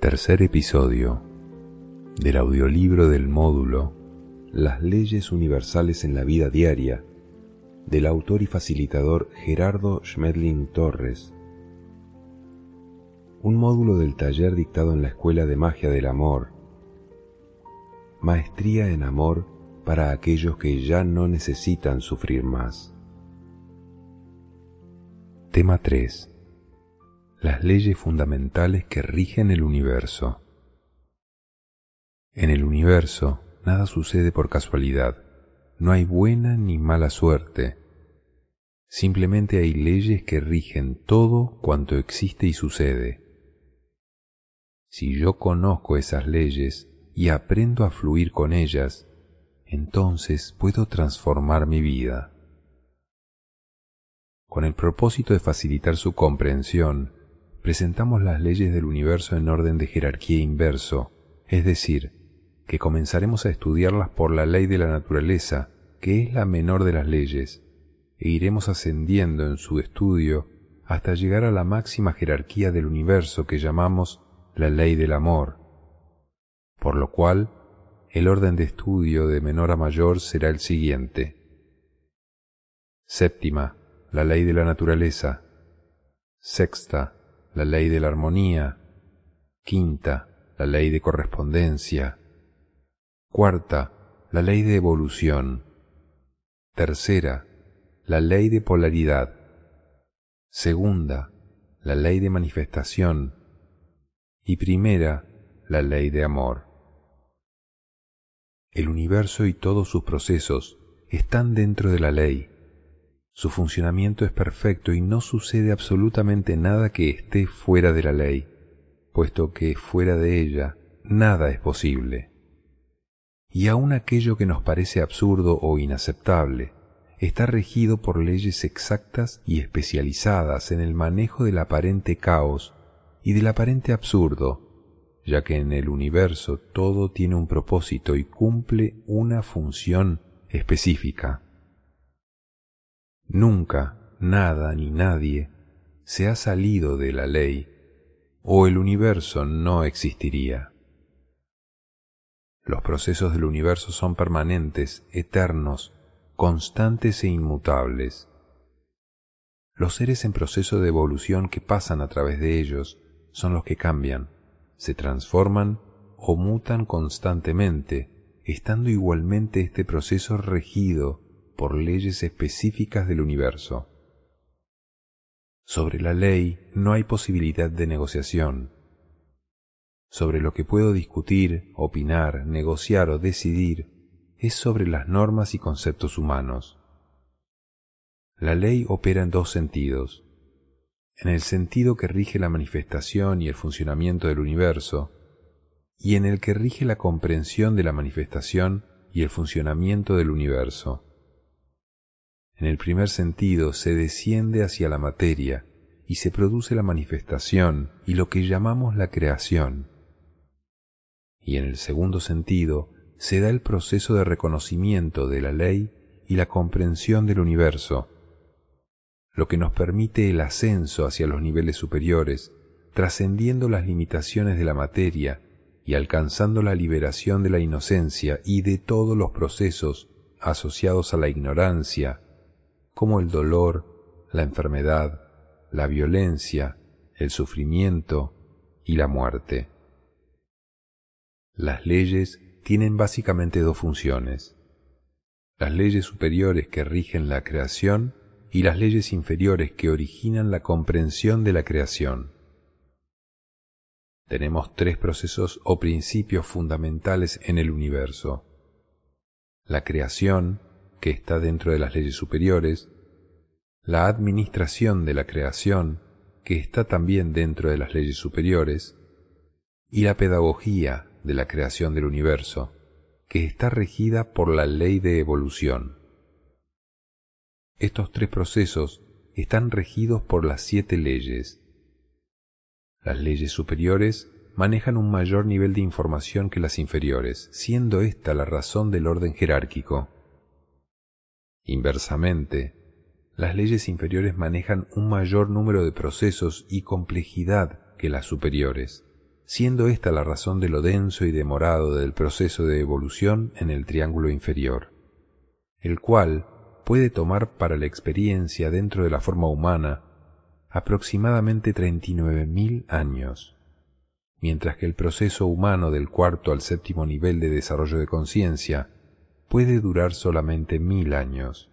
Tercer episodio del audiolibro del módulo Las leyes universales en la vida diaria del autor y facilitador Gerardo Schmedling Torres. Un módulo del taller dictado en la Escuela de Magia del Amor. Maestría en amor para aquellos que ya no necesitan sufrir más. Tema 3. Las leyes fundamentales que rigen el universo. En el universo nada sucede por casualidad no hay buena ni mala suerte. Simplemente hay leyes que rigen todo cuanto existe y sucede. Si yo conozco esas leyes y aprendo a fluir con ellas, entonces puedo transformar mi vida. Con el propósito de facilitar su comprensión, presentamos las leyes del universo en orden de jerarquía inverso, es decir, que comenzaremos a estudiarlas por la ley de la naturaleza, que es la menor de las leyes, e iremos ascendiendo en su estudio hasta llegar a la máxima jerarquía del universo que llamamos la ley del amor, por lo cual el orden de estudio de menor a mayor será el siguiente. Séptima, la ley de la naturaleza. Sexta, la ley de la armonía. Quinta, la ley de correspondencia. Cuarta, la ley de evolución. Tercera, la ley de polaridad. Segunda, la ley de manifestación. Y primera, la ley de amor. El universo y todos sus procesos están dentro de la ley. Su funcionamiento es perfecto y no sucede absolutamente nada que esté fuera de la ley, puesto que fuera de ella nada es posible y aun aquello que nos parece absurdo o inaceptable está regido por leyes exactas y especializadas en el manejo del aparente caos y del aparente absurdo, ya que en el universo todo tiene un propósito y cumple una función específica. Nunca nada ni nadie se ha salido de la ley, o el universo no existiría. Los procesos del universo son permanentes, eternos, constantes e inmutables. Los seres en proceso de evolución que pasan a través de ellos son los que cambian, se transforman o mutan constantemente, estando igualmente este proceso regido por leyes específicas del universo. Sobre la ley no hay posibilidad de negociación, sobre lo que puedo discutir, opinar, negociar o decidir es sobre las normas y conceptos humanos. La ley opera en dos sentidos. En el sentido que rige la manifestación y el funcionamiento del universo, y en el que rige la comprensión de la manifestación y el funcionamiento del universo. En el primer sentido se desciende hacia la materia y se produce la manifestación y lo que llamamos la creación y en el segundo sentido se da el proceso de reconocimiento de la ley y la comprensión del universo, lo que nos permite el ascenso hacia los niveles superiores, trascendiendo las limitaciones de la materia y alcanzando la liberación de la inocencia y de todos los procesos asociados a la ignorancia, como el dolor, la enfermedad, la violencia, el sufrimiento y la muerte. Las leyes tienen básicamente dos funciones. Las leyes superiores que rigen la creación y las leyes inferiores que originan la comprensión de la creación. Tenemos tres procesos o principios fundamentales en el universo. La creación, que está dentro de las leyes superiores, la administración de la creación, que está también dentro de las leyes superiores, y la pedagogía, de la creación del universo, que está regida por la ley de evolución. Estos tres procesos están regidos por las siete leyes. Las leyes superiores manejan un mayor nivel de información que las inferiores, siendo esta la razón del orden jerárquico. Inversamente, las leyes inferiores manejan un mayor número de procesos y complejidad que las superiores, siendo esta la razón de lo denso y demorado del proceso de evolución en el triángulo inferior, el cual puede tomar para la experiencia dentro de la forma humana aproximadamente 39.000 años, mientras que el proceso humano del cuarto al séptimo nivel de desarrollo de conciencia puede durar solamente mil años.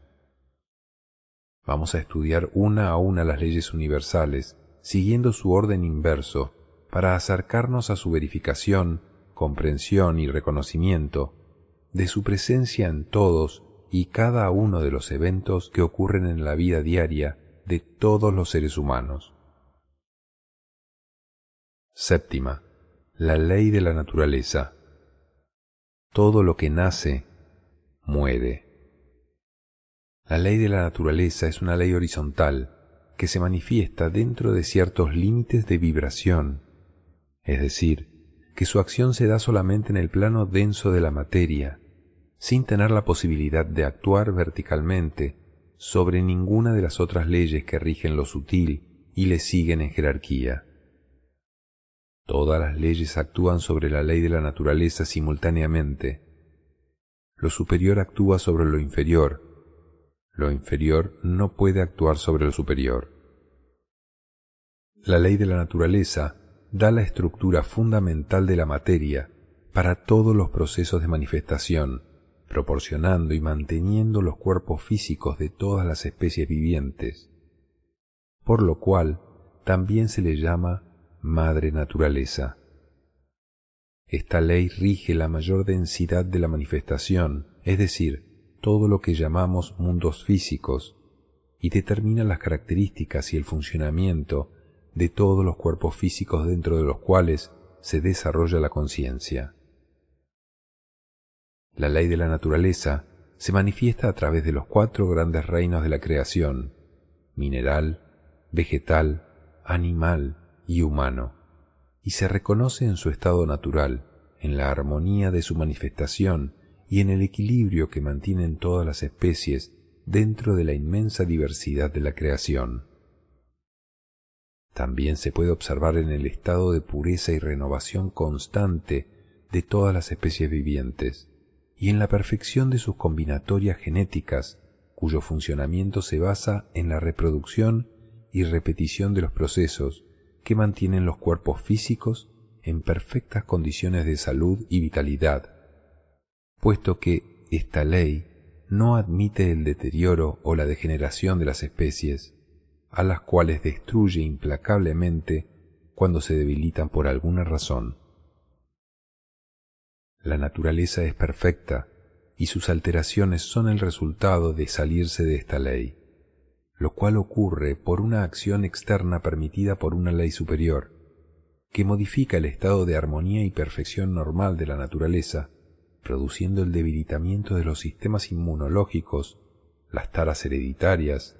Vamos a estudiar una a una las leyes universales, siguiendo su orden inverso, para acercarnos a su verificación, comprensión y reconocimiento de su presencia en todos y cada uno de los eventos que ocurren en la vida diaria de todos los seres humanos. Séptima. La ley de la naturaleza. Todo lo que nace, muere. La ley de la naturaleza es una ley horizontal que se manifiesta dentro de ciertos límites de vibración, es decir, que su acción se da solamente en el plano denso de la materia, sin tener la posibilidad de actuar verticalmente sobre ninguna de las otras leyes que rigen lo sutil y le siguen en jerarquía. Todas las leyes actúan sobre la ley de la naturaleza simultáneamente. Lo superior actúa sobre lo inferior lo inferior no puede actuar sobre lo superior. La ley de la naturaleza da la estructura fundamental de la materia para todos los procesos de manifestación, proporcionando y manteniendo los cuerpos físicos de todas las especies vivientes, por lo cual también se le llama madre naturaleza. Esta ley rige la mayor densidad de la manifestación, es decir, todo lo que llamamos mundos físicos y determina las características y el funcionamiento de todos los cuerpos físicos dentro de los cuales se desarrolla la conciencia. La ley de la naturaleza se manifiesta a través de los cuatro grandes reinos de la creación, mineral, vegetal, animal y humano, y se reconoce en su estado natural, en la armonía de su manifestación y en el equilibrio que mantienen todas las especies dentro de la inmensa diversidad de la creación. También se puede observar en el estado de pureza y renovación constante de todas las especies vivientes y en la perfección de sus combinatorias genéticas, cuyo funcionamiento se basa en la reproducción y repetición de los procesos que mantienen los cuerpos físicos en perfectas condiciones de salud y vitalidad, puesto que esta ley no admite el deterioro o la degeneración de las especies, a las cuales destruye implacablemente cuando se debilitan por alguna razón. La naturaleza es perfecta y sus alteraciones son el resultado de salirse de esta ley, lo cual ocurre por una acción externa permitida por una ley superior, que modifica el estado de armonía y perfección normal de la naturaleza produciendo el debilitamiento de los sistemas inmunológicos, las taras hereditarias,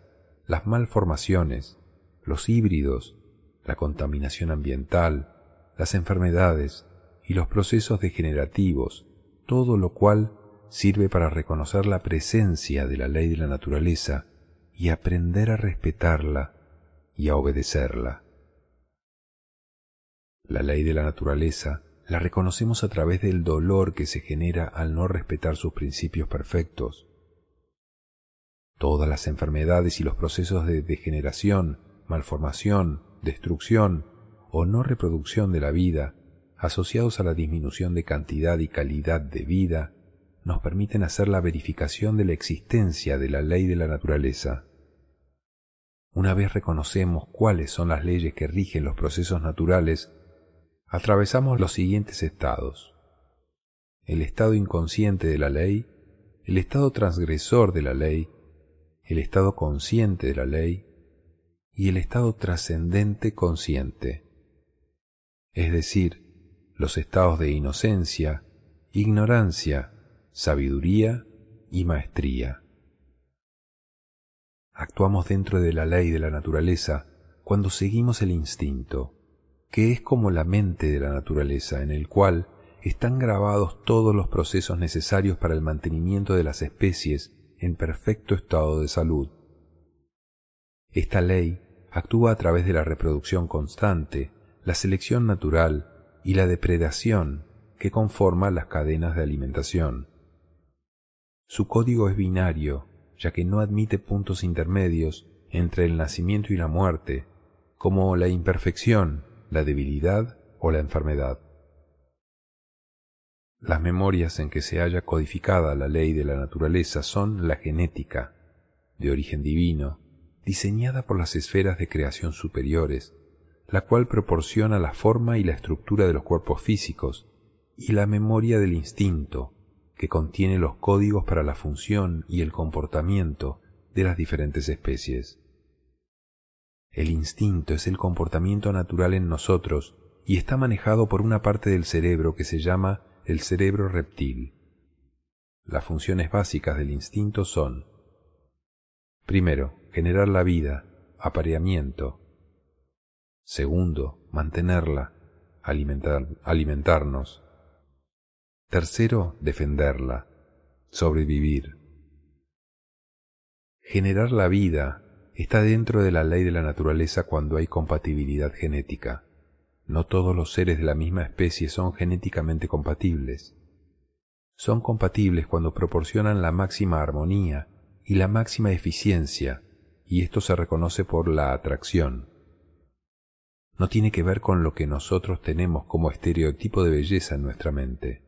las malformaciones, los híbridos, la contaminación ambiental, las enfermedades y los procesos degenerativos, todo lo cual sirve para reconocer la presencia de la ley de la naturaleza y aprender a respetarla y a obedecerla. La ley de la naturaleza la reconocemos a través del dolor que se genera al no respetar sus principios perfectos. Todas las enfermedades y los procesos de degeneración, malformación, destrucción o no reproducción de la vida, asociados a la disminución de cantidad y calidad de vida, nos permiten hacer la verificación de la existencia de la ley de la naturaleza. Una vez reconocemos cuáles son las leyes que rigen los procesos naturales, atravesamos los siguientes estados. El estado inconsciente de la ley, el estado transgresor de la ley, el estado consciente de la ley y el estado trascendente consciente, es decir, los estados de inocencia, ignorancia, sabiduría y maestría. Actuamos dentro de la ley de la naturaleza cuando seguimos el instinto, que es como la mente de la naturaleza, en el cual están grabados todos los procesos necesarios para el mantenimiento de las especies en perfecto estado de salud. Esta ley actúa a través de la reproducción constante, la selección natural y la depredación que conforma las cadenas de alimentación. Su código es binario, ya que no admite puntos intermedios entre el nacimiento y la muerte, como la imperfección, la debilidad o la enfermedad. Las memorias en que se haya codificada la ley de la naturaleza son la genética, de origen divino, diseñada por las esferas de creación superiores, la cual proporciona la forma y la estructura de los cuerpos físicos, y la memoria del instinto, que contiene los códigos para la función y el comportamiento de las diferentes especies. El instinto es el comportamiento natural en nosotros y está manejado por una parte del cerebro que se llama el cerebro reptil. Las funciones básicas del instinto son Primero, generar la vida, apareamiento. Segundo, mantenerla, alimentar, alimentarnos. Tercero, defenderla, sobrevivir. Generar la vida está dentro de la ley de la naturaleza cuando hay compatibilidad genética. No todos los seres de la misma especie son genéticamente compatibles. Son compatibles cuando proporcionan la máxima armonía y la máxima eficiencia, y esto se reconoce por la atracción. No tiene que ver con lo que nosotros tenemos como estereotipo de belleza en nuestra mente.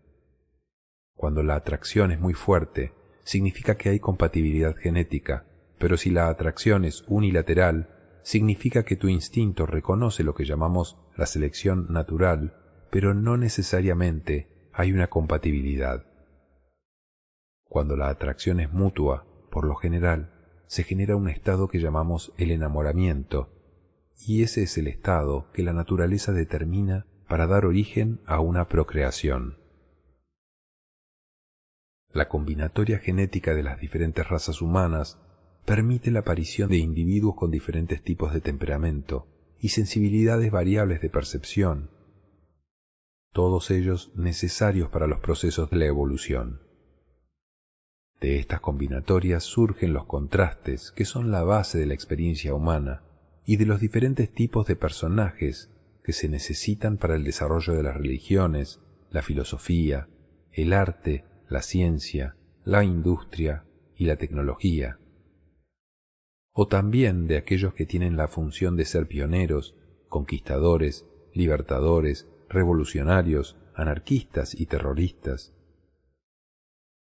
Cuando la atracción es muy fuerte, significa que hay compatibilidad genética, pero si la atracción es unilateral, significa que tu instinto reconoce lo que llamamos la selección natural, pero no necesariamente hay una compatibilidad. Cuando la atracción es mutua, por lo general, se genera un estado que llamamos el enamoramiento, y ese es el estado que la naturaleza determina para dar origen a una procreación. La combinatoria genética de las diferentes razas humanas permite la aparición de individuos con diferentes tipos de temperamento y sensibilidades variables de percepción, todos ellos necesarios para los procesos de la evolución. De estas combinatorias surgen los contrastes que son la base de la experiencia humana y de los diferentes tipos de personajes que se necesitan para el desarrollo de las religiones, la filosofía, el arte la ciencia, la industria y la tecnología, o también de aquellos que tienen la función de ser pioneros, conquistadores, libertadores, revolucionarios, anarquistas y terroristas.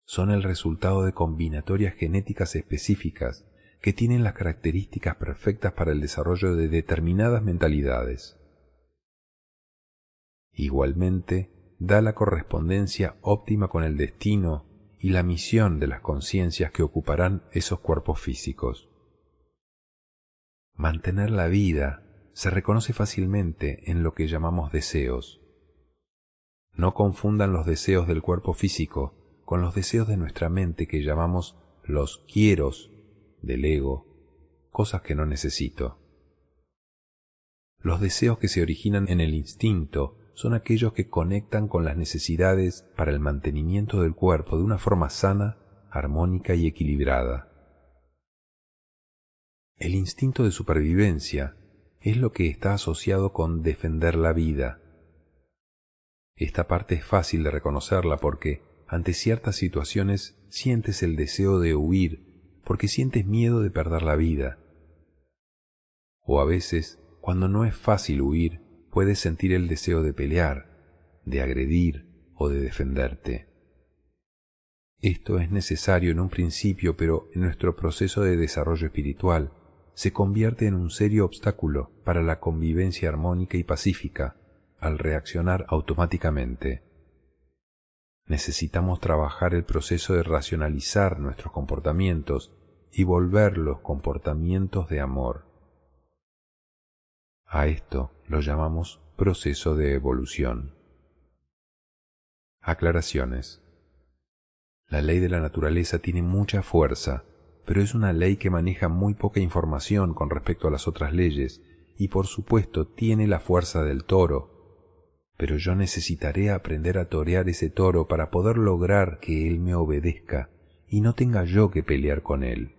Son el resultado de combinatorias genéticas específicas que tienen las características perfectas para el desarrollo de determinadas mentalidades. Igualmente, da la correspondencia óptima con el destino y la misión de las conciencias que ocuparán esos cuerpos físicos. Mantener la vida se reconoce fácilmente en lo que llamamos deseos. No confundan los deseos del cuerpo físico con los deseos de nuestra mente que llamamos los quieros del ego, cosas que no necesito. Los deseos que se originan en el instinto son aquellos que conectan con las necesidades para el mantenimiento del cuerpo de una forma sana, armónica y equilibrada. El instinto de supervivencia es lo que está asociado con defender la vida. Esta parte es fácil de reconocerla porque ante ciertas situaciones sientes el deseo de huir porque sientes miedo de perder la vida. O a veces, cuando no es fácil huir, puedes sentir el deseo de pelear, de agredir o de defenderte. Esto es necesario en un principio, pero en nuestro proceso de desarrollo espiritual se convierte en un serio obstáculo para la convivencia armónica y pacífica al reaccionar automáticamente. Necesitamos trabajar el proceso de racionalizar nuestros comportamientos y volverlos comportamientos de amor. A esto lo llamamos proceso de evolución. Aclaraciones. La ley de la naturaleza tiene mucha fuerza, pero es una ley que maneja muy poca información con respecto a las otras leyes, y por supuesto tiene la fuerza del toro. Pero yo necesitaré aprender a torear ese toro para poder lograr que él me obedezca y no tenga yo que pelear con él.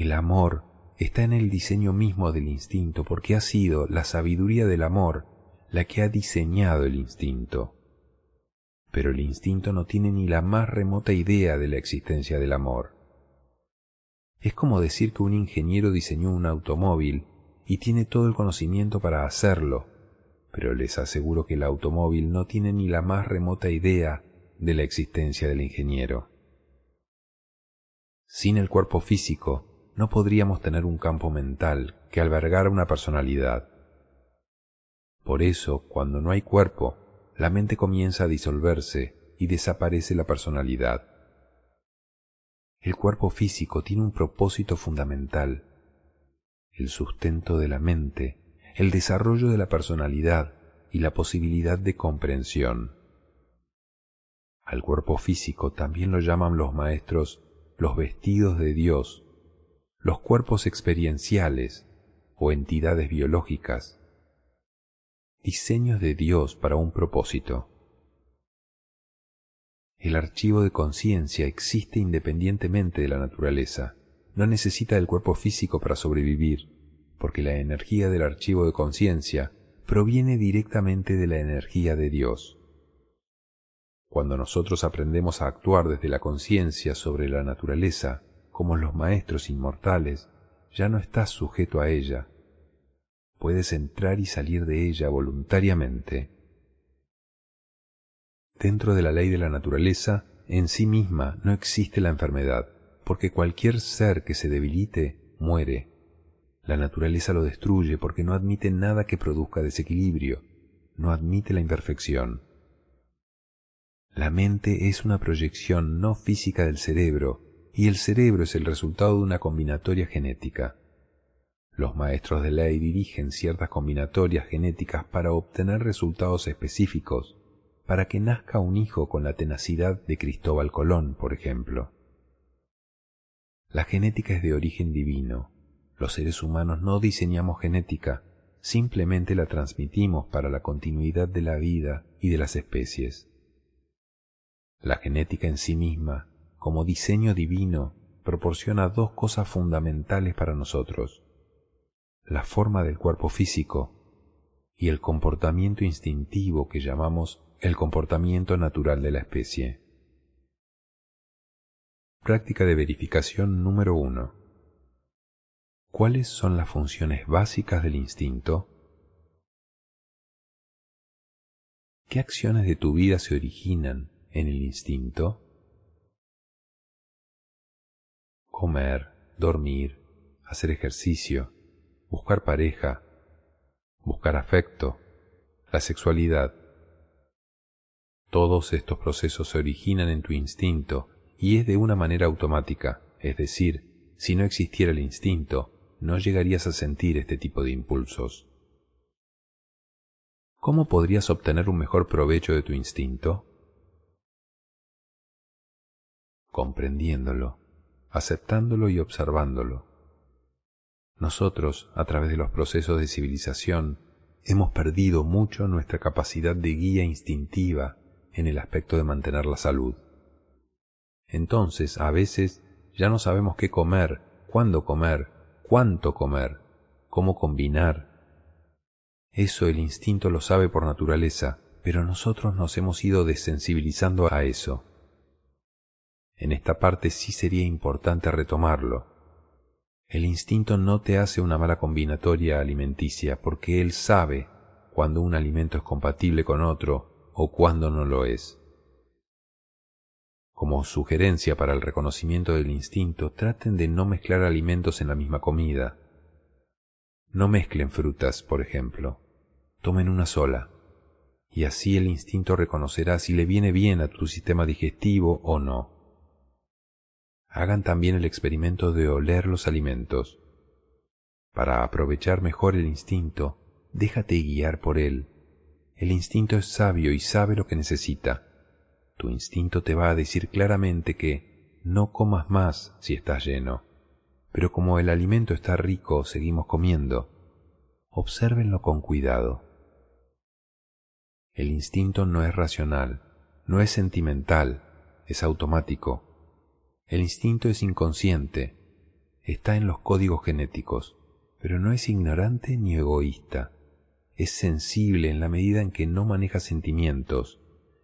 El amor está en el diseño mismo del instinto porque ha sido la sabiduría del amor la que ha diseñado el instinto. Pero el instinto no tiene ni la más remota idea de la existencia del amor. Es como decir que un ingeniero diseñó un automóvil y tiene todo el conocimiento para hacerlo, pero les aseguro que el automóvil no tiene ni la más remota idea de la existencia del ingeniero. Sin el cuerpo físico, no podríamos tener un campo mental que albergara una personalidad. Por eso, cuando no hay cuerpo, la mente comienza a disolverse y desaparece la personalidad. El cuerpo físico tiene un propósito fundamental, el sustento de la mente, el desarrollo de la personalidad y la posibilidad de comprensión. Al cuerpo físico también lo llaman los maestros los vestidos de Dios los cuerpos experienciales o entidades biológicas, diseños de Dios para un propósito. El archivo de conciencia existe independientemente de la naturaleza, no necesita del cuerpo físico para sobrevivir, porque la energía del archivo de conciencia proviene directamente de la energía de Dios. Cuando nosotros aprendemos a actuar desde la conciencia sobre la naturaleza, como los maestros inmortales, ya no estás sujeto a ella. Puedes entrar y salir de ella voluntariamente. Dentro de la ley de la naturaleza, en sí misma no existe la enfermedad, porque cualquier ser que se debilite muere. La naturaleza lo destruye porque no admite nada que produzca desequilibrio, no admite la imperfección. La mente es una proyección no física del cerebro y el cerebro es el resultado de una combinatoria genética. Los maestros de ley dirigen ciertas combinatorias genéticas para obtener resultados específicos, para que nazca un hijo con la tenacidad de Cristóbal Colón, por ejemplo. La genética es de origen divino. Los seres humanos no diseñamos genética, simplemente la transmitimos para la continuidad de la vida y de las especies. La genética en sí misma como diseño divino, proporciona dos cosas fundamentales para nosotros, la forma del cuerpo físico y el comportamiento instintivo que llamamos el comportamiento natural de la especie. Práctica de verificación número uno. ¿Cuáles son las funciones básicas del instinto? ¿Qué acciones de tu vida se originan en el instinto? Comer, dormir, hacer ejercicio, buscar pareja, buscar afecto, la sexualidad. Todos estos procesos se originan en tu instinto y es de una manera automática, es decir, si no existiera el instinto, no llegarías a sentir este tipo de impulsos. ¿Cómo podrías obtener un mejor provecho de tu instinto? Comprendiéndolo aceptándolo y observándolo. Nosotros, a través de los procesos de civilización, hemos perdido mucho nuestra capacidad de guía instintiva en el aspecto de mantener la salud. Entonces, a veces, ya no sabemos qué comer, cuándo comer, cuánto comer, cómo combinar. Eso el instinto lo sabe por naturaleza, pero nosotros nos hemos ido desensibilizando a eso. En esta parte sí sería importante retomarlo. El instinto no te hace una mala combinatoria alimenticia porque él sabe cuando un alimento es compatible con otro o cuando no lo es. Como sugerencia para el reconocimiento del instinto, traten de no mezclar alimentos en la misma comida. No mezclen frutas, por ejemplo. Tomen una sola. Y así el instinto reconocerá si le viene bien a tu sistema digestivo o no hagan también el experimento de oler los alimentos. Para aprovechar mejor el instinto, déjate guiar por él. El instinto es sabio y sabe lo que necesita. Tu instinto te va a decir claramente que no comas más si estás lleno. Pero como el alimento está rico, seguimos comiendo. Obsérvenlo con cuidado. El instinto no es racional, no es sentimental, es automático. El instinto es inconsciente, está en los códigos genéticos, pero no es ignorante ni egoísta. Es sensible en la medida en que no maneja sentimientos.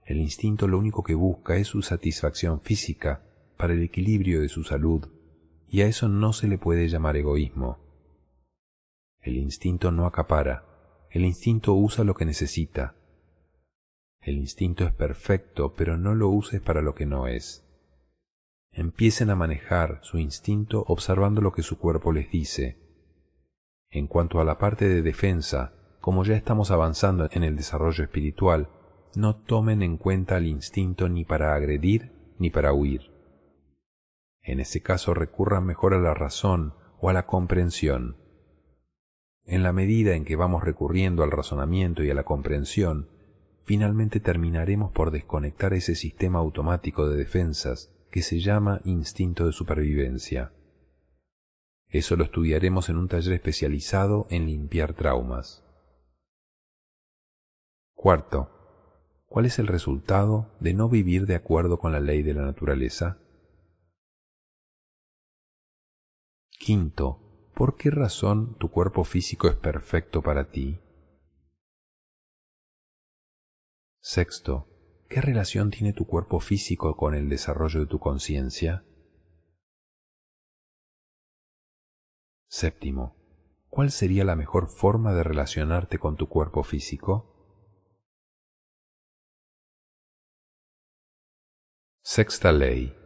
El instinto lo único que busca es su satisfacción física para el equilibrio de su salud, y a eso no se le puede llamar egoísmo. El instinto no acapara, el instinto usa lo que necesita. El instinto es perfecto, pero no lo uses para lo que no es. Empiecen a manejar su instinto observando lo que su cuerpo les dice. En cuanto a la parte de defensa, como ya estamos avanzando en el desarrollo espiritual, no tomen en cuenta el instinto ni para agredir ni para huir. En ese caso recurran mejor a la razón o a la comprensión. En la medida en que vamos recurriendo al razonamiento y a la comprensión, finalmente terminaremos por desconectar ese sistema automático de defensas que se llama instinto de supervivencia. Eso lo estudiaremos en un taller especializado en limpiar traumas. Cuarto, ¿cuál es el resultado de no vivir de acuerdo con la ley de la naturaleza? Quinto, ¿por qué razón tu cuerpo físico es perfecto para ti? Sexto, ¿qué relación tiene tu cuerpo físico con el desarrollo de tu conciencia? Séptimo, ¿cuál sería la mejor forma de relacionarte con tu cuerpo físico? Sexta ley.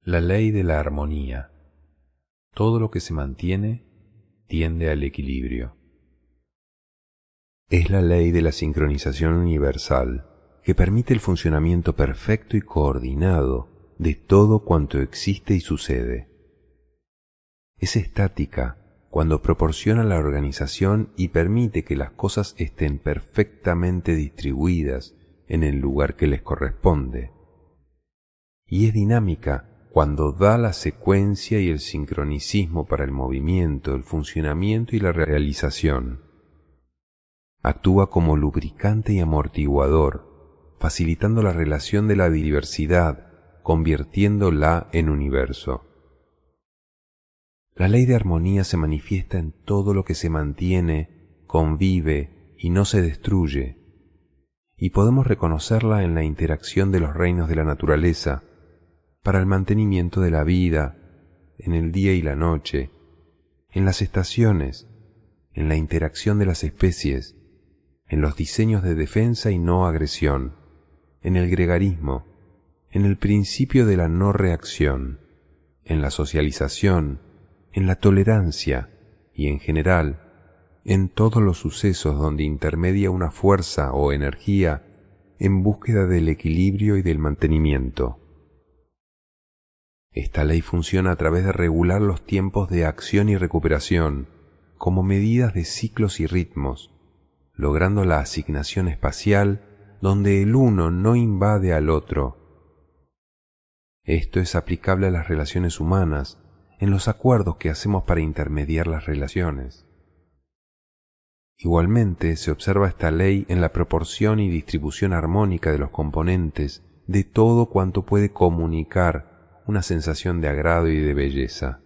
La ley de la armonía. Todo lo que se mantiene tiende al equilibrio. Es la ley de la sincronización universal que permite el funcionamiento perfecto y coordinado de todo cuanto existe y sucede es estática cuando proporciona la organización y permite que las cosas estén perfectamente distribuidas en el lugar que les corresponde. Y es dinámica cuando da la secuencia y el sincronicismo para el movimiento, el funcionamiento y la realización. Actúa como lubricante y amortiguador, facilitando la relación de la diversidad, convirtiéndola en universo. La ley de armonía se manifiesta en todo lo que se mantiene, convive y no se destruye, y podemos reconocerla en la interacción de los reinos de la naturaleza, para el mantenimiento de la vida, en el día y la noche, en las estaciones, en la interacción de las especies, en los diseños de defensa y no agresión, en el gregarismo, en el principio de la no reacción, en la socialización, en la tolerancia y en general en todos los sucesos donde intermedia una fuerza o energía en búsqueda del equilibrio y del mantenimiento. Esta ley funciona a través de regular los tiempos de acción y recuperación como medidas de ciclos y ritmos, logrando la asignación espacial donde el uno no invade al otro. Esto es aplicable a las relaciones humanas, en los acuerdos que hacemos para intermediar las relaciones. Igualmente se observa esta ley en la proporción y distribución armónica de los componentes de todo cuanto puede comunicar una sensación de agrado y de belleza.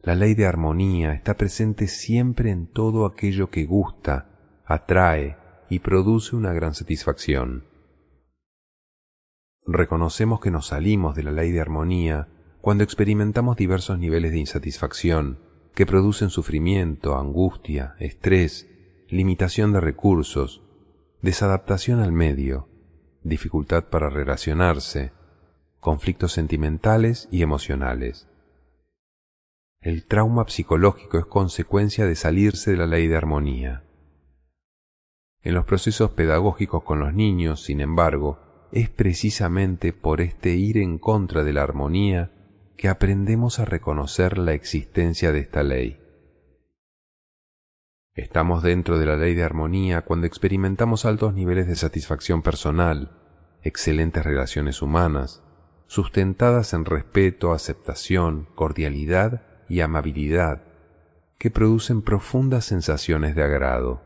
La ley de armonía está presente siempre en todo aquello que gusta, atrae y produce una gran satisfacción. Reconocemos que nos salimos de la ley de armonía cuando experimentamos diversos niveles de insatisfacción que producen sufrimiento, angustia, estrés, limitación de recursos, desadaptación al medio, dificultad para relacionarse, conflictos sentimentales y emocionales. El trauma psicológico es consecuencia de salirse de la ley de armonía. En los procesos pedagógicos con los niños, sin embargo, es precisamente por este ir en contra de la armonía que aprendemos a reconocer la existencia de esta ley. Estamos dentro de la ley de armonía cuando experimentamos altos niveles de satisfacción personal, excelentes relaciones humanas, sustentadas en respeto, aceptación, cordialidad y amabilidad, que producen profundas sensaciones de agrado.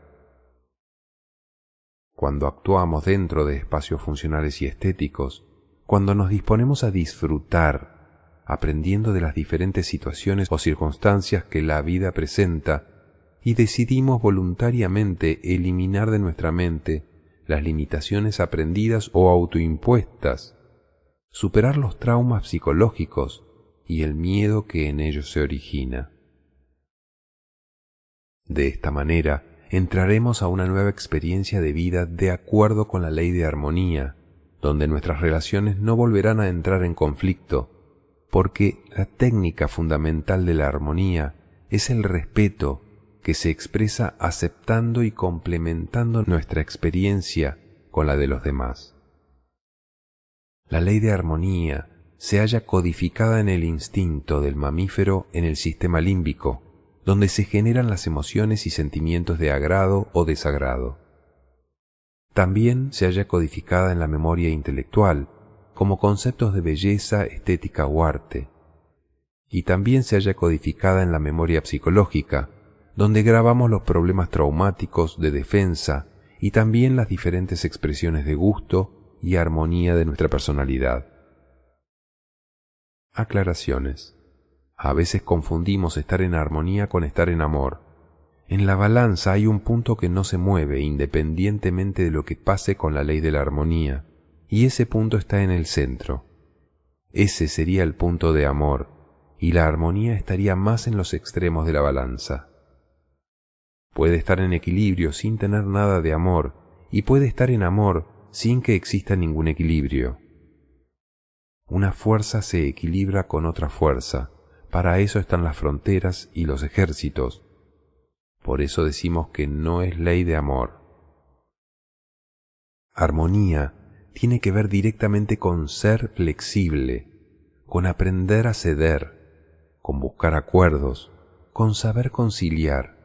Cuando actuamos dentro de espacios funcionales y estéticos, Cuando nos disponemos a disfrutar, aprendiendo de las diferentes situaciones o circunstancias que la vida presenta, y decidimos voluntariamente eliminar de nuestra mente las limitaciones aprendidas o autoimpuestas, superar los traumas psicológicos y el miedo que en ellos se origina. De esta manera, entraremos a una nueva experiencia de vida de acuerdo con la ley de armonía, donde nuestras relaciones no volverán a entrar en conflicto, porque la técnica fundamental de la armonía es el respeto que se expresa aceptando y complementando nuestra experiencia con la de los demás. La ley de armonía se halla codificada en el instinto del mamífero en el sistema límbico, donde se generan las emociones y sentimientos de agrado o desagrado. También se halla codificada en la memoria intelectual, como conceptos de belleza, estética o arte, y también se halla codificada en la memoria psicológica, donde grabamos los problemas traumáticos de defensa y también las diferentes expresiones de gusto y armonía de nuestra personalidad. Aclaraciones. A veces confundimos estar en armonía con estar en amor. En la balanza hay un punto que no se mueve independientemente de lo que pase con la ley de la armonía, y ese punto está en el centro. Ese sería el punto de amor, y la armonía estaría más en los extremos de la balanza. Puede estar en equilibrio sin tener nada de amor y puede estar en amor sin que exista ningún equilibrio. Una fuerza se equilibra con otra fuerza. Para eso están las fronteras y los ejércitos. Por eso decimos que no es ley de amor. Armonía tiene que ver directamente con ser flexible, con aprender a ceder, con buscar acuerdos, con saber conciliar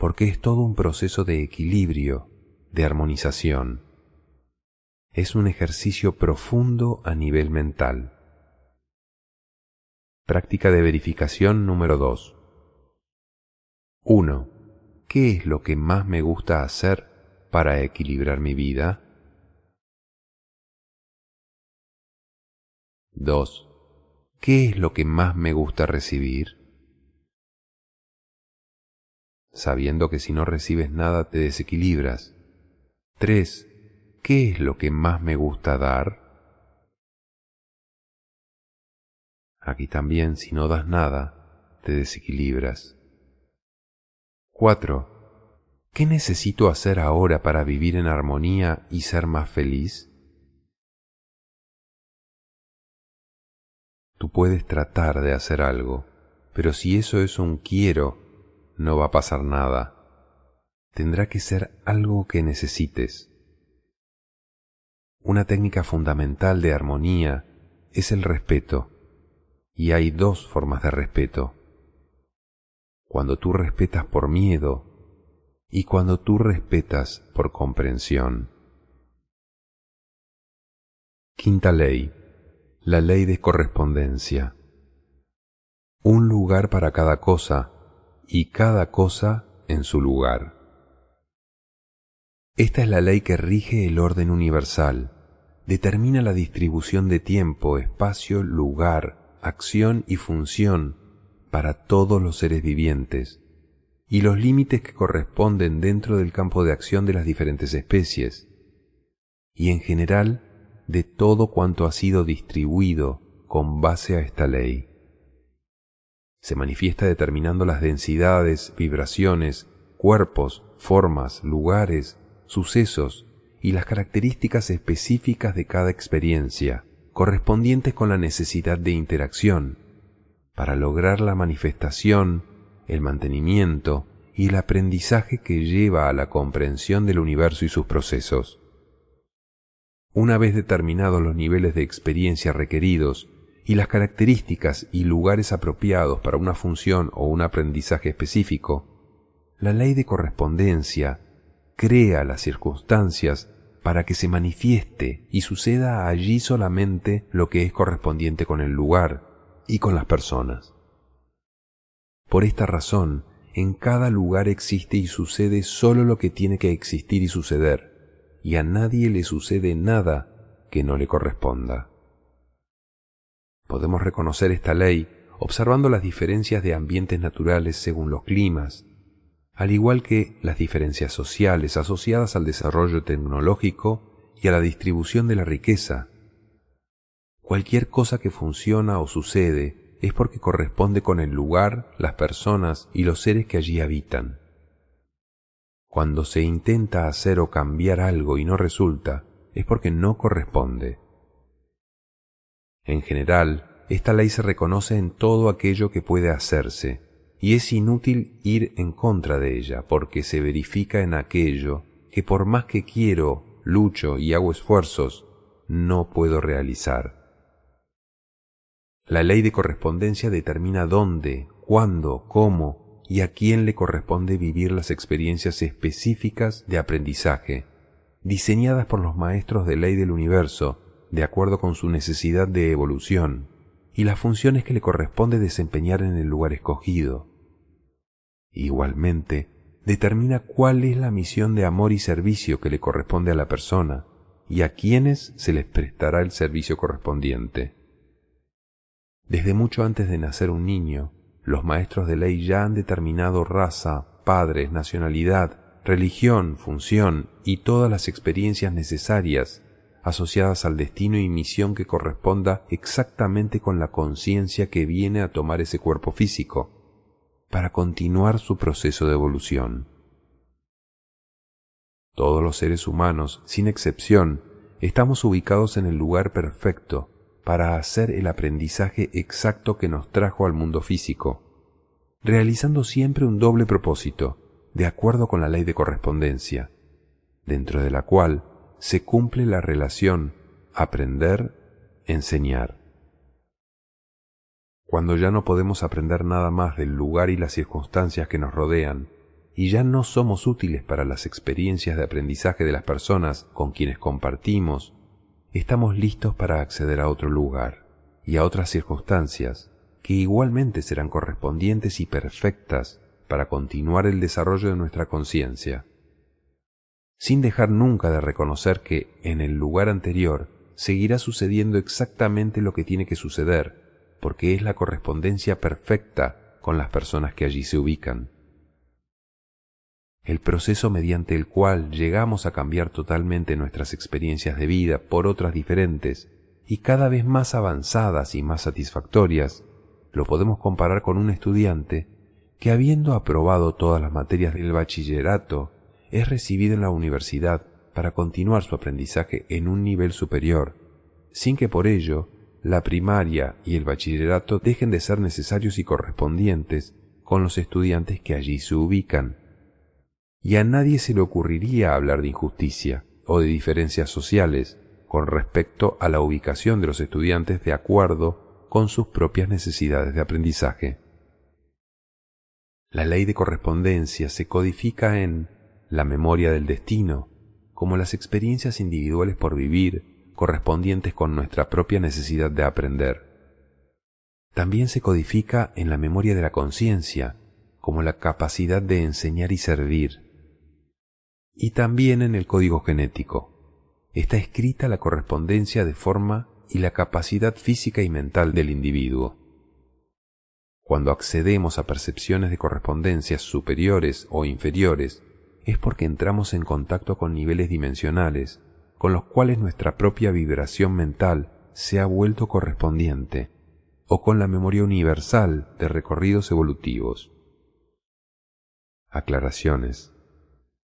porque es todo un proceso de equilibrio, de armonización. Es un ejercicio profundo a nivel mental. Práctica de verificación número 2. 1. ¿Qué es lo que más me gusta hacer para equilibrar mi vida? 2. ¿Qué es lo que más me gusta recibir? sabiendo que si no recibes nada te desequilibras. 3. ¿Qué es lo que más me gusta dar? Aquí también, si no das nada, te desequilibras. 4. ¿Qué necesito hacer ahora para vivir en armonía y ser más feliz? Tú puedes tratar de hacer algo, pero si eso es un quiero no va a pasar nada. Tendrá que ser algo que necesites. Una técnica fundamental de armonía es el respeto, y hay dos formas de respeto. Cuando tú respetas por miedo y cuando tú respetas por comprensión. Quinta ley. La ley de correspondencia. Un lugar para cada cosa y cada cosa en su lugar. Esta es la ley que rige el orden universal, determina la distribución de tiempo, espacio, lugar, acción y función para todos los seres vivientes, y los límites que corresponden dentro del campo de acción de las diferentes especies, y en general de todo cuanto ha sido distribuido con base a esta ley. Se manifiesta determinando las densidades, vibraciones, cuerpos, formas, lugares, sucesos y las características específicas de cada experiencia, correspondientes con la necesidad de interacción, para lograr la manifestación, el mantenimiento y el aprendizaje que lleva a la comprensión del universo y sus procesos. Una vez determinados los niveles de experiencia requeridos y las características y lugares apropiados para una función o un aprendizaje específico, la ley de correspondencia crea las circunstancias para que se manifieste y suceda allí solamente lo que es correspondiente con el lugar y con las personas. Por esta razón, en cada lugar existe y sucede solo lo que tiene que existir y suceder, y a nadie le sucede nada que no le corresponda. Podemos reconocer esta ley observando las diferencias de ambientes naturales según los climas, al igual que las diferencias sociales asociadas al desarrollo tecnológico y a la distribución de la riqueza. Cualquier cosa que funciona o sucede es porque corresponde con el lugar, las personas y los seres que allí habitan. Cuando se intenta hacer o cambiar algo y no resulta, es porque no corresponde. En general, esta ley se reconoce en todo aquello que puede hacerse, y es inútil ir en contra de ella, porque se verifica en aquello que por más que quiero, lucho y hago esfuerzos, no puedo realizar. La ley de correspondencia determina dónde, cuándo, cómo y a quién le corresponde vivir las experiencias específicas de aprendizaje, diseñadas por los maestros de ley del universo, de acuerdo con su necesidad de evolución y las funciones que le corresponde desempeñar en el lugar escogido. Igualmente, determina cuál es la misión de amor y servicio que le corresponde a la persona y a quienes se les prestará el servicio correspondiente. Desde mucho antes de nacer un niño, los maestros de ley ya han determinado raza, padres, nacionalidad, religión, función y todas las experiencias necesarias asociadas al destino y misión que corresponda exactamente con la conciencia que viene a tomar ese cuerpo físico, para continuar su proceso de evolución. Todos los seres humanos, sin excepción, estamos ubicados en el lugar perfecto para hacer el aprendizaje exacto que nos trajo al mundo físico, realizando siempre un doble propósito, de acuerdo con la ley de correspondencia, dentro de la cual se cumple la relación aprender-enseñar. Cuando ya no podemos aprender nada más del lugar y las circunstancias que nos rodean, y ya no somos útiles para las experiencias de aprendizaje de las personas con quienes compartimos, estamos listos para acceder a otro lugar y a otras circunstancias que igualmente serán correspondientes y perfectas para continuar el desarrollo de nuestra conciencia. Sin dejar nunca de reconocer que en el lugar anterior seguirá sucediendo exactamente lo que tiene que suceder, porque es la correspondencia perfecta con las personas que allí se ubican. El proceso mediante el cual llegamos a cambiar totalmente nuestras experiencias de vida por otras diferentes y cada vez más avanzadas y más satisfactorias, lo podemos comparar con un estudiante que habiendo aprobado todas las materias del bachillerato es recibido en la universidad para continuar su aprendizaje en un nivel superior, sin que por ello la primaria y el bachillerato dejen de ser necesarios y correspondientes con los estudiantes que allí se ubican. Y a nadie se le ocurriría hablar de injusticia o de diferencias sociales con respecto a la ubicación de los estudiantes de acuerdo con sus propias necesidades de aprendizaje. La ley de correspondencia se codifica en la memoria del destino, como las experiencias individuales por vivir correspondientes con nuestra propia necesidad de aprender. También se codifica en la memoria de la conciencia, como la capacidad de enseñar y servir. Y también en el código genético. Está escrita la correspondencia de forma y la capacidad física y mental del individuo. Cuando accedemos a percepciones de correspondencias superiores o inferiores, es porque entramos en contacto con niveles dimensionales, con los cuales nuestra propia vibración mental se ha vuelto correspondiente, o con la memoria universal de recorridos evolutivos. Aclaraciones.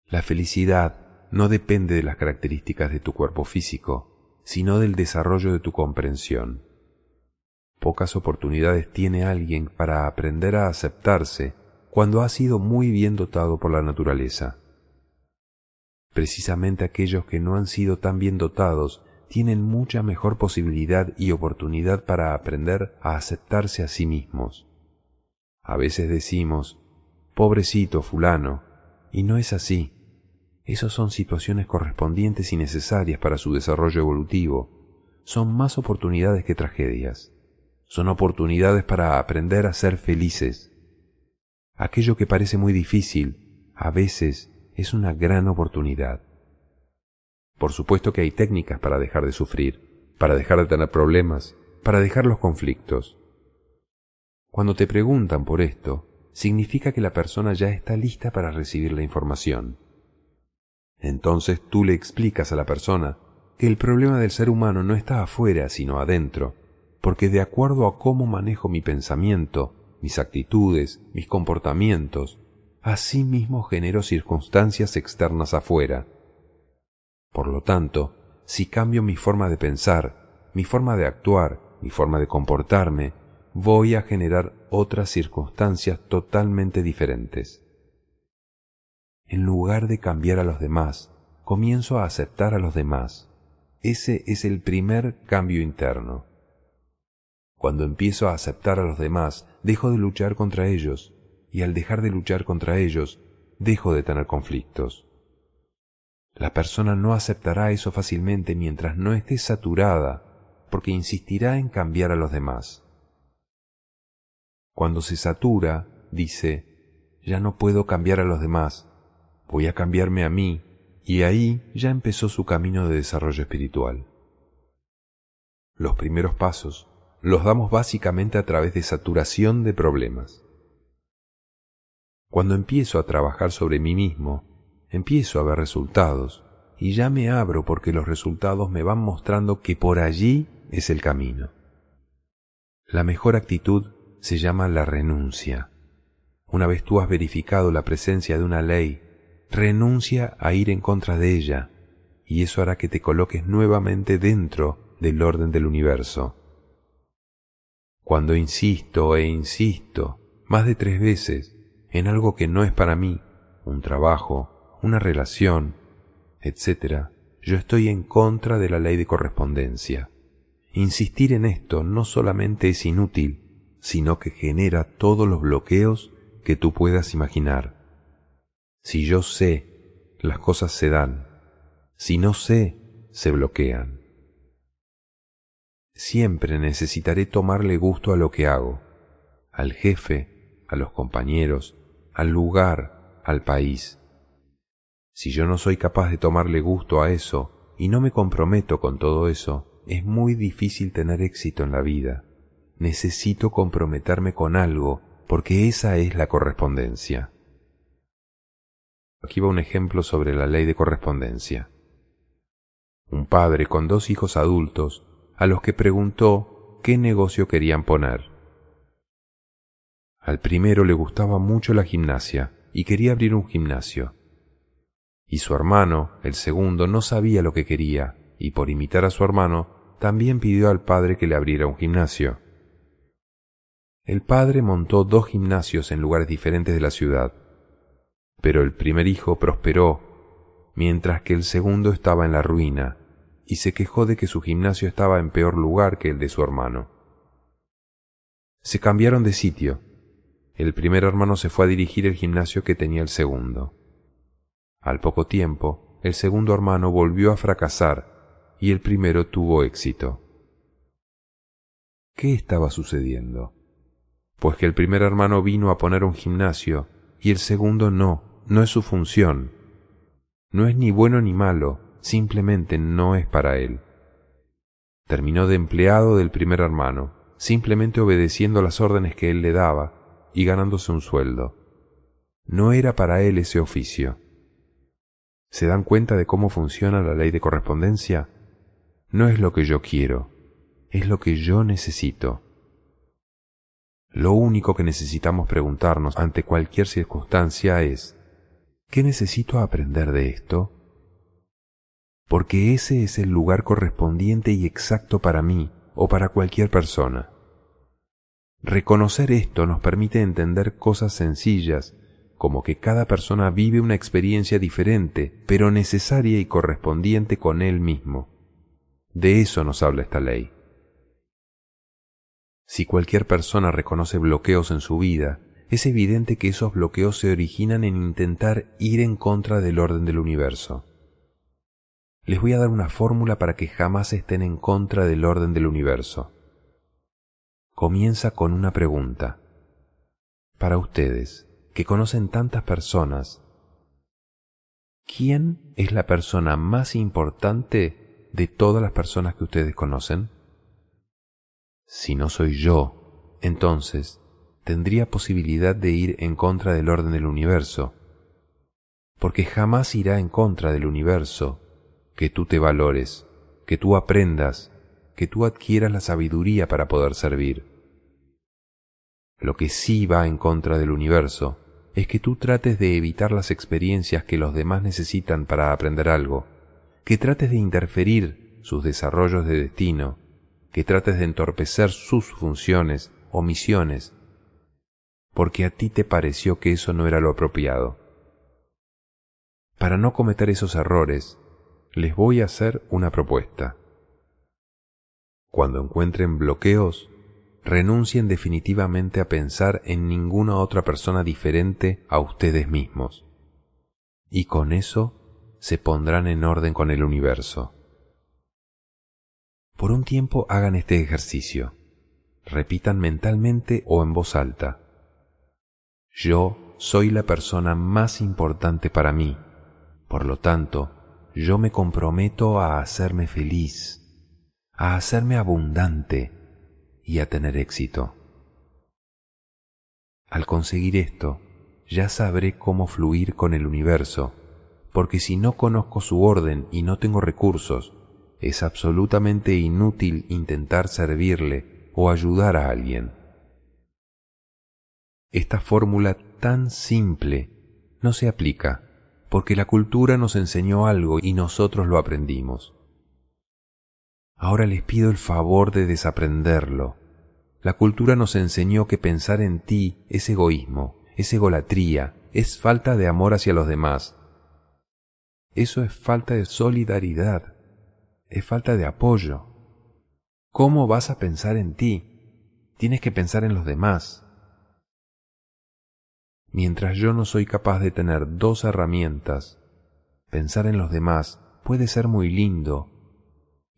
La felicidad no depende de las características de tu cuerpo físico, sino del desarrollo de tu comprensión. Pocas oportunidades tiene alguien para aprender a aceptarse cuando ha sido muy bien dotado por la naturaleza. Precisamente aquellos que no han sido tan bien dotados tienen mucha mejor posibilidad y oportunidad para aprender a aceptarse a sí mismos. A veces decimos, pobrecito fulano, y no es así. Esas son situaciones correspondientes y necesarias para su desarrollo evolutivo. Son más oportunidades que tragedias. Son oportunidades para aprender a ser felices aquello que parece muy difícil, a veces es una gran oportunidad. Por supuesto que hay técnicas para dejar de sufrir, para dejar de tener problemas para dejar los conflictos. Cuando te preguntan por esto, significa que la persona ya está lista para recibir la información. Entonces tú le explicas a la persona que el problema del ser humano no está afuera, sino adentro, porque de acuerdo a cómo manejo mi pensamiento, mis actitudes, mis comportamientos, así mismo genero circunstancias externas afuera. Por lo tanto, si cambio mi forma de pensar, mi forma de actuar, mi forma de comportarme, voy a generar otras circunstancias totalmente diferentes. En lugar de cambiar a los demás, comienzo a aceptar a los demás. Ese es el primer cambio interno. Cuando empiezo a aceptar a los demás, dejo de luchar contra ellos, y al dejar de luchar contra ellos, dejo de tener conflictos. La persona no aceptará eso fácilmente mientras no esté saturada, porque insistirá en cambiar a los demás. Cuando se satura, dice, ya no puedo cambiar a los demás, voy a cambiarme a mí, y ahí ya empezó su camino de desarrollo espiritual. Los primeros pasos los damos básicamente a través de saturación de problemas. Cuando empiezo a trabajar sobre mí mismo, empiezo a ver resultados, y ya me abro porque los resultados me van mostrando que por allí es el camino. La mejor actitud se llama la renuncia. Una vez tú has verificado la presencia de una ley, renuncia a ir en contra de ella, y eso hará que te coloques nuevamente dentro del orden del universo. Cuando insisto e insisto más de tres veces en algo que no es para mí, un trabajo, una relación, etc., yo estoy en contra de la ley de correspondencia. Insistir en esto no solamente es inútil, sino que genera todos los bloqueos que tú puedas imaginar. Si yo sé, las cosas se dan. Si no sé, se bloquean. Siempre necesitaré tomarle gusto a lo que hago, al jefe, a los compañeros, al lugar, al país. Si yo no soy capaz de tomarle gusto a eso y no me comprometo con todo eso, es muy difícil tener éxito en la vida necesito comprometerme con algo, porque esa es la correspondencia. Aquí va un ejemplo sobre la ley de correspondencia. Un padre con dos hijos adultos a los que preguntó qué negocio querían poner. Al primero le gustaba mucho la gimnasia y quería abrir un gimnasio. Y su hermano, el segundo, no sabía lo que quería y por imitar a su hermano también pidió al padre que le abriera un gimnasio. El padre montó dos gimnasios en lugares diferentes de la ciudad, pero el primer hijo prosperó, mientras que el segundo estaba en la ruina, y se quejó de que su gimnasio estaba en peor lugar que el de su hermano. Se cambiaron de sitio. El primer hermano se fue a dirigir el gimnasio que tenía el segundo. Al poco tiempo, el segundo hermano volvió a fracasar y el primero tuvo éxito. ¿Qué estaba sucediendo? pues que el primer hermano vino a poner un gimnasio y el segundo no, no es su función. No es ni bueno ni malo, simplemente no es para él. Terminó de empleado del primer hermano, simplemente obedeciendo las órdenes que él le daba y ganándose un sueldo. No era para él ese oficio. ¿Se dan cuenta de cómo funciona la ley de correspondencia? No es lo que yo quiero, es lo que yo necesito. Lo único que necesitamos preguntarnos ante cualquier circunstancia es, ¿qué necesito aprender de esto? Porque ese es el lugar correspondiente y exacto para mí o para cualquier persona. Reconocer esto nos permite entender cosas sencillas, como que cada persona vive una experiencia diferente, pero necesaria y correspondiente con él mismo. De eso nos habla esta ley. Si cualquier persona reconoce bloqueos en su vida, es evidente que esos bloqueos se originan en intentar ir en contra del orden del universo. Les voy a dar una fórmula para que jamás estén en contra del orden del universo. Comienza con una pregunta. Para ustedes, que conocen tantas personas, ¿quién es la persona más importante de todas las personas que ustedes conocen? Si no soy yo, entonces tendría posibilidad de ir en contra del orden del universo, porque jamás irá en contra del universo que tú te valores, que tú aprendas, que tú adquieras la sabiduría para poder servir. Lo que sí va en contra del universo es que tú trates de evitar las experiencias que los demás necesitan para aprender algo, que trates de interferir sus desarrollos de destino, que trates de entorpecer sus funciones o misiones, porque a ti te pareció que eso no era lo apropiado. Para no cometer esos errores, les voy a hacer una propuesta. Cuando encuentren bloqueos, renuncien definitivamente a pensar en ninguna otra persona diferente a ustedes mismos. Y con eso se pondrán en orden con el universo. Por un tiempo hagan este ejercicio. Repitan mentalmente o en voz alta. Yo soy la persona más importante para mí. Por lo tanto, yo me comprometo a hacerme feliz, a hacerme abundante, y a tener éxito. Al conseguir esto, ya sabré cómo fluir con el universo, porque si no conozco su orden y no tengo recursos, es absolutamente inútil intentar servirle o ayudar a alguien. Esta fórmula tan simple no se aplica porque la cultura nos enseñó algo y nosotros lo aprendimos. Ahora les pido el favor de desaprenderlo. La cultura nos enseñó que pensar en ti es egoísmo, es egolatría, es falta de amor hacia los demás. Eso es falta de solidaridad, es falta de apoyo. ¿Cómo vas a pensar en ti? Tienes que pensar en los demás. Mientras yo no soy capaz de tener dos herramientas, pensar en los demás puede ser muy lindo,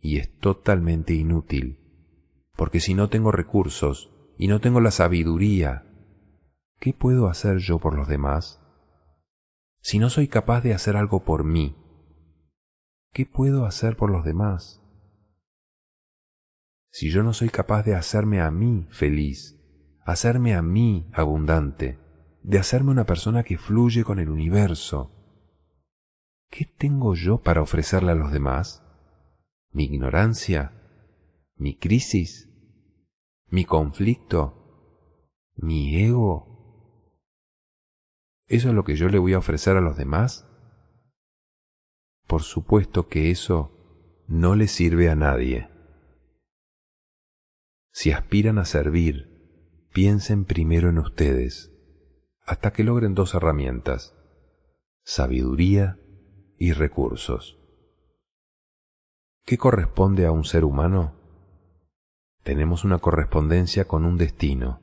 y es totalmente inútil, porque si no tengo recursos y no tengo la sabiduría, ¿qué puedo hacer yo por los demás? Si no soy capaz de hacer algo por mí, ¿qué puedo hacer por los demás? Si yo no soy capaz de hacerme a mí feliz, hacerme a mí abundante, de hacerme una persona que fluye con el universo, ¿qué tengo yo para ofrecerle a los demás? Mi ignorancia, mi crisis, mi conflicto, mi ego. ¿Eso es lo que yo le voy a ofrecer a los demás? Por supuesto que eso no le sirve a nadie. Si aspiran a servir, piensen primero en ustedes, hasta que logren dos herramientas, sabiduría y recursos. ¿Qué corresponde a un ser humano? Tenemos una correspondencia con un destino.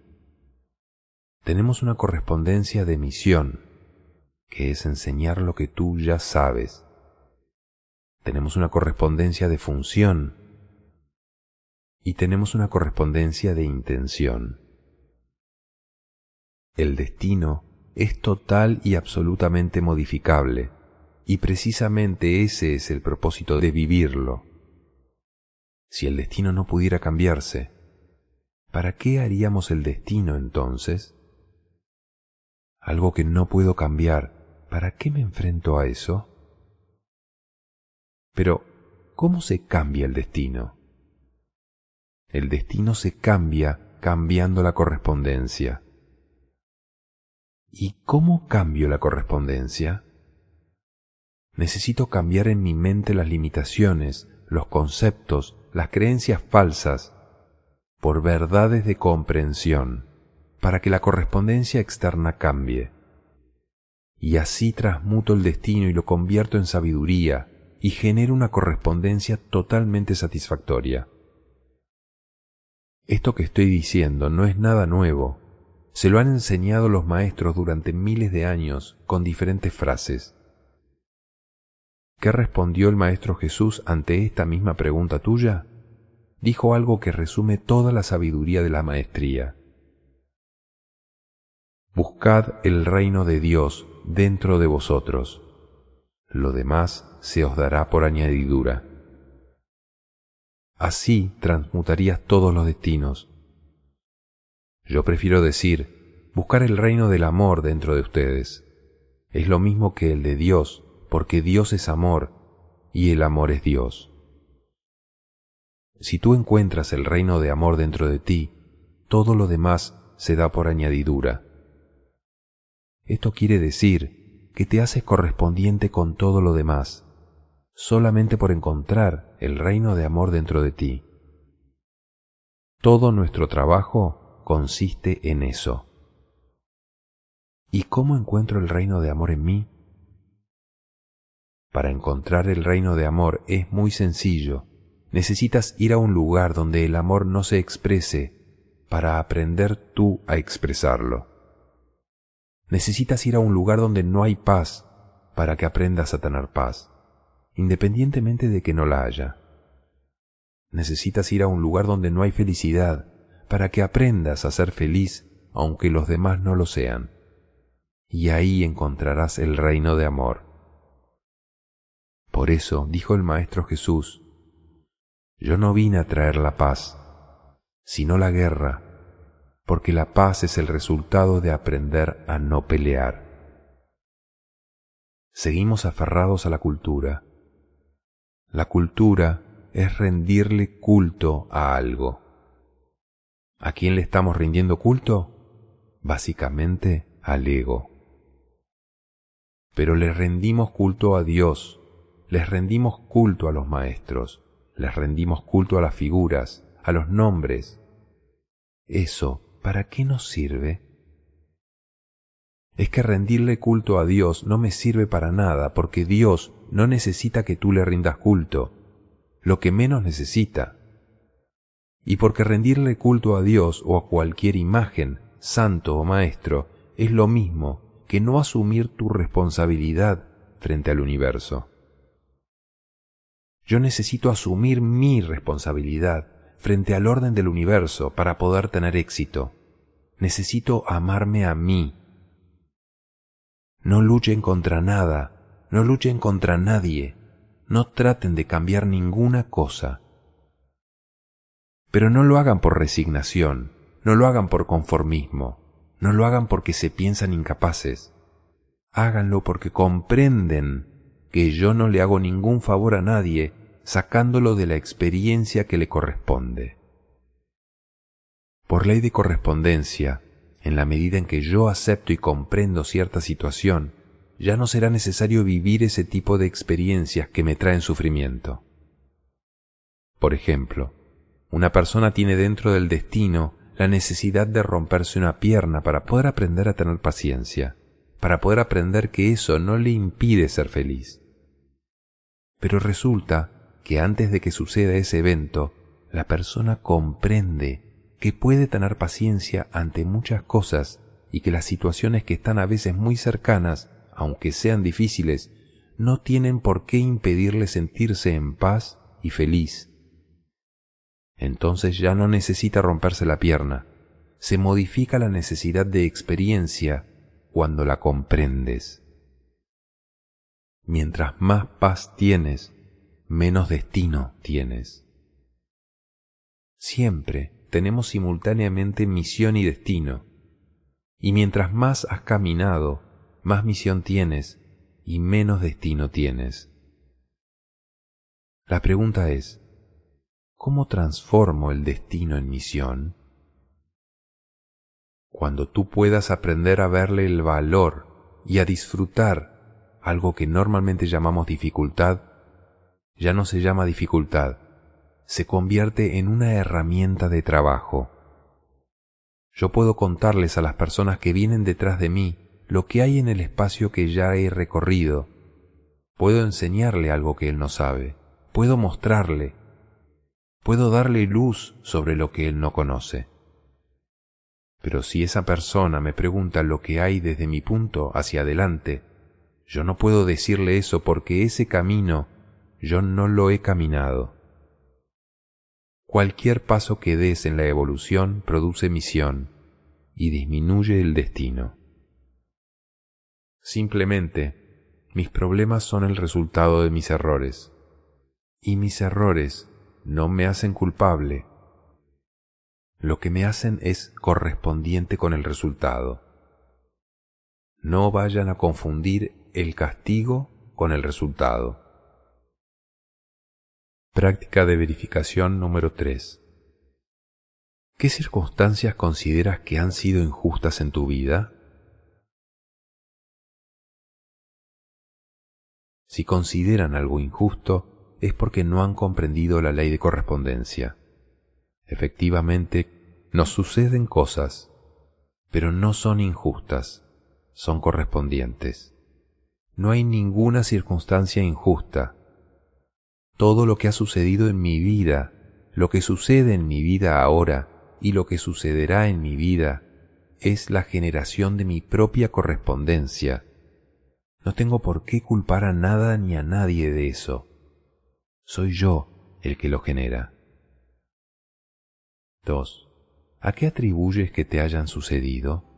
Tenemos una correspondencia de misión, que es enseñar lo que tú ya sabes. Tenemos una correspondencia de función y tenemos una correspondencia de intención. El destino es total y absolutamente modificable, y precisamente ese es el propósito de vivirlo. Si el destino no pudiera cambiarse, ¿para qué haríamos el destino entonces? Algo que no puedo cambiar, ¿para qué me enfrento a eso? Pero, ¿cómo se cambia el destino? El destino se cambia cambiando la correspondencia. ¿Y cómo cambio la correspondencia? Necesito cambiar en mi mente las limitaciones, los conceptos, las creencias falsas por verdades de comprensión, para que la correspondencia externa cambie. Y así transmuto el destino y lo convierto en sabiduría y genero una correspondencia totalmente satisfactoria. Esto que estoy diciendo no es nada nuevo, se lo han enseñado los maestros durante miles de años con diferentes frases. ¿Qué respondió el Maestro Jesús ante esta misma pregunta tuya? Dijo algo que resume toda la sabiduría de la maestría. Buscad el reino de Dios dentro de vosotros. Lo demás se os dará por añadidura. Así transmutarías todos los destinos. Yo prefiero decir, buscar el reino del amor dentro de ustedes. Es lo mismo que el de Dios, porque Dios es amor y el amor es Dios. Si tú encuentras el reino de amor dentro de ti, todo lo demás se da por añadidura. Esto quiere decir que te haces correspondiente con todo lo demás, solamente por encontrar el reino de amor dentro de ti. Todo nuestro trabajo consiste en eso. ¿Y cómo encuentro el reino de amor en mí? Para encontrar el reino de amor es muy sencillo necesitas ir a un lugar donde el amor no se exprese para aprender tú a expresarlo. Necesitas ir a un lugar donde no hay paz para que aprendas a tener paz, independientemente de que no la haya. Necesitas ir a un lugar donde no hay felicidad para que aprendas a ser feliz aunque los demás no lo sean. Y ahí encontrarás el reino de amor. Por eso dijo el Maestro Jesús, yo no vine a traer la paz, sino la guerra, porque la paz es el resultado de aprender a no pelear. Seguimos aferrados a la cultura. La cultura es rendirle culto a algo. ¿A quién le estamos rindiendo culto? Básicamente al ego. Pero le rendimos culto a Dios, les rendimos culto a los maestros, les rendimos culto a las figuras, a los nombres. ¿Eso para qué nos sirve? Es que rendirle culto a Dios no me sirve para nada, porque Dios no necesita que tú le rindas culto, lo que menos necesita. Y porque rendirle culto a Dios o a cualquier imagen, santo o maestro, es lo mismo que no asumir tu responsabilidad frente al universo. Yo necesito asumir mi responsabilidad frente al orden del universo para poder tener éxito. Necesito amarme a mí. No luchen contra nada, no luchen contra nadie, no traten de cambiar ninguna cosa. Pero no lo hagan por resignación, no lo hagan por conformismo, no lo hagan porque se piensan incapaces. Háganlo porque comprenden que yo no le hago ningún favor a nadie sacándolo de la experiencia que le corresponde. Por ley de correspondencia, en la medida en que yo acepto y comprendo cierta situación, ya no será necesario vivir ese tipo de experiencias que me traen sufrimiento. Por ejemplo, una persona tiene dentro del destino la necesidad de romperse una pierna para poder aprender a tener paciencia, para poder aprender que eso no le impide ser feliz. Pero resulta que antes de que suceda ese evento, la persona comprende que puede tener paciencia ante muchas cosas y que las situaciones que están a veces muy cercanas, aunque sean difíciles, no tienen por qué impedirle sentirse en paz y feliz. Entonces ya no necesita romperse la pierna, se modifica la necesidad de experiencia cuando la comprendes. Mientras más paz tienes, menos destino tienes. Siempre tenemos simultáneamente misión y destino, y mientras más has caminado, más misión tienes y menos destino tienes. La pregunta es, ¿cómo transformo el destino en misión? Cuando tú puedas aprender a verle el valor y a disfrutar algo que normalmente llamamos dificultad, ya no se llama dificultad, se convierte en una herramienta de trabajo. Yo puedo contarles a las personas que vienen detrás de mí lo que hay en el espacio que ya he recorrido. Puedo enseñarle algo que él no sabe, puedo mostrarle, puedo darle luz sobre lo que él no conoce. Pero si esa persona me pregunta lo que hay desde mi punto hacia adelante, yo no puedo decirle eso porque ese camino yo no lo he caminado. Cualquier paso que des en la evolución produce misión y disminuye el destino. Simplemente, mis problemas son el resultado de mis errores, y mis errores no me hacen culpable. Lo que me hacen es correspondiente con el resultado. No vayan a confundir el castigo con el resultado. Práctica de verificación número 3. ¿Qué circunstancias consideras que han sido injustas en tu vida? Si consideran algo injusto, es porque no han comprendido la ley de correspondencia. Efectivamente, nos suceden cosas, pero no son injustas son correspondientes. No hay ninguna circunstancia injusta. Todo lo que ha sucedido en mi vida, lo que sucede en mi vida ahora y lo que sucederá en mi vida es la generación de mi propia correspondencia. No tengo por qué culpar a nada ni a nadie de eso. Soy yo el que lo genera. 2. ¿A qué atribuyes que te hayan sucedido?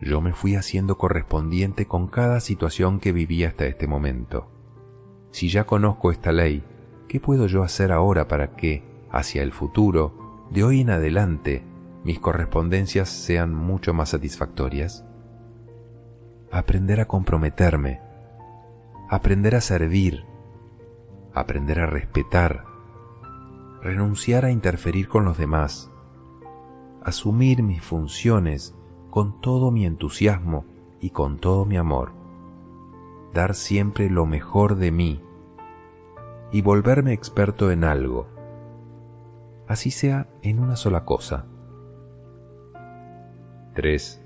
Yo me fui haciendo correspondiente con cada situación que viví hasta este momento. Si ya conozco esta ley, ¿qué puedo yo hacer ahora para que, hacia el futuro, de hoy en adelante, mis correspondencias sean mucho más satisfactorias? Aprender a comprometerme, aprender a servir, aprender a respetar, renunciar a interferir con los demás, asumir mis funciones con todo mi entusiasmo y con todo mi amor, dar siempre lo mejor de mí y volverme experto en algo, así sea en una sola cosa. 3.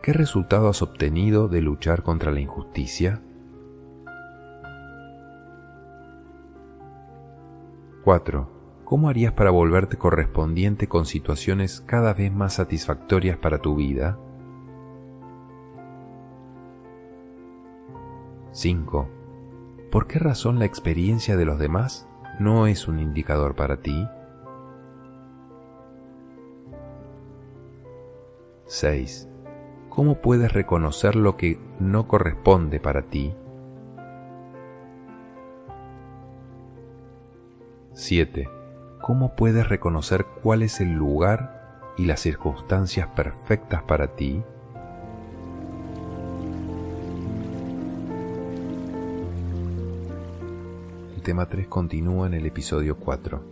¿Qué resultado has obtenido de luchar contra la injusticia? 4. ¿Cómo harías para volverte correspondiente con situaciones cada vez más satisfactorias para tu vida? 5. ¿Por qué razón la experiencia de los demás no es un indicador para ti? 6. ¿Cómo puedes reconocer lo que no corresponde para ti? 7. ¿Cómo puedes reconocer cuál es el lugar y las circunstancias perfectas para ti? El tema 3 continúa en el episodio 4.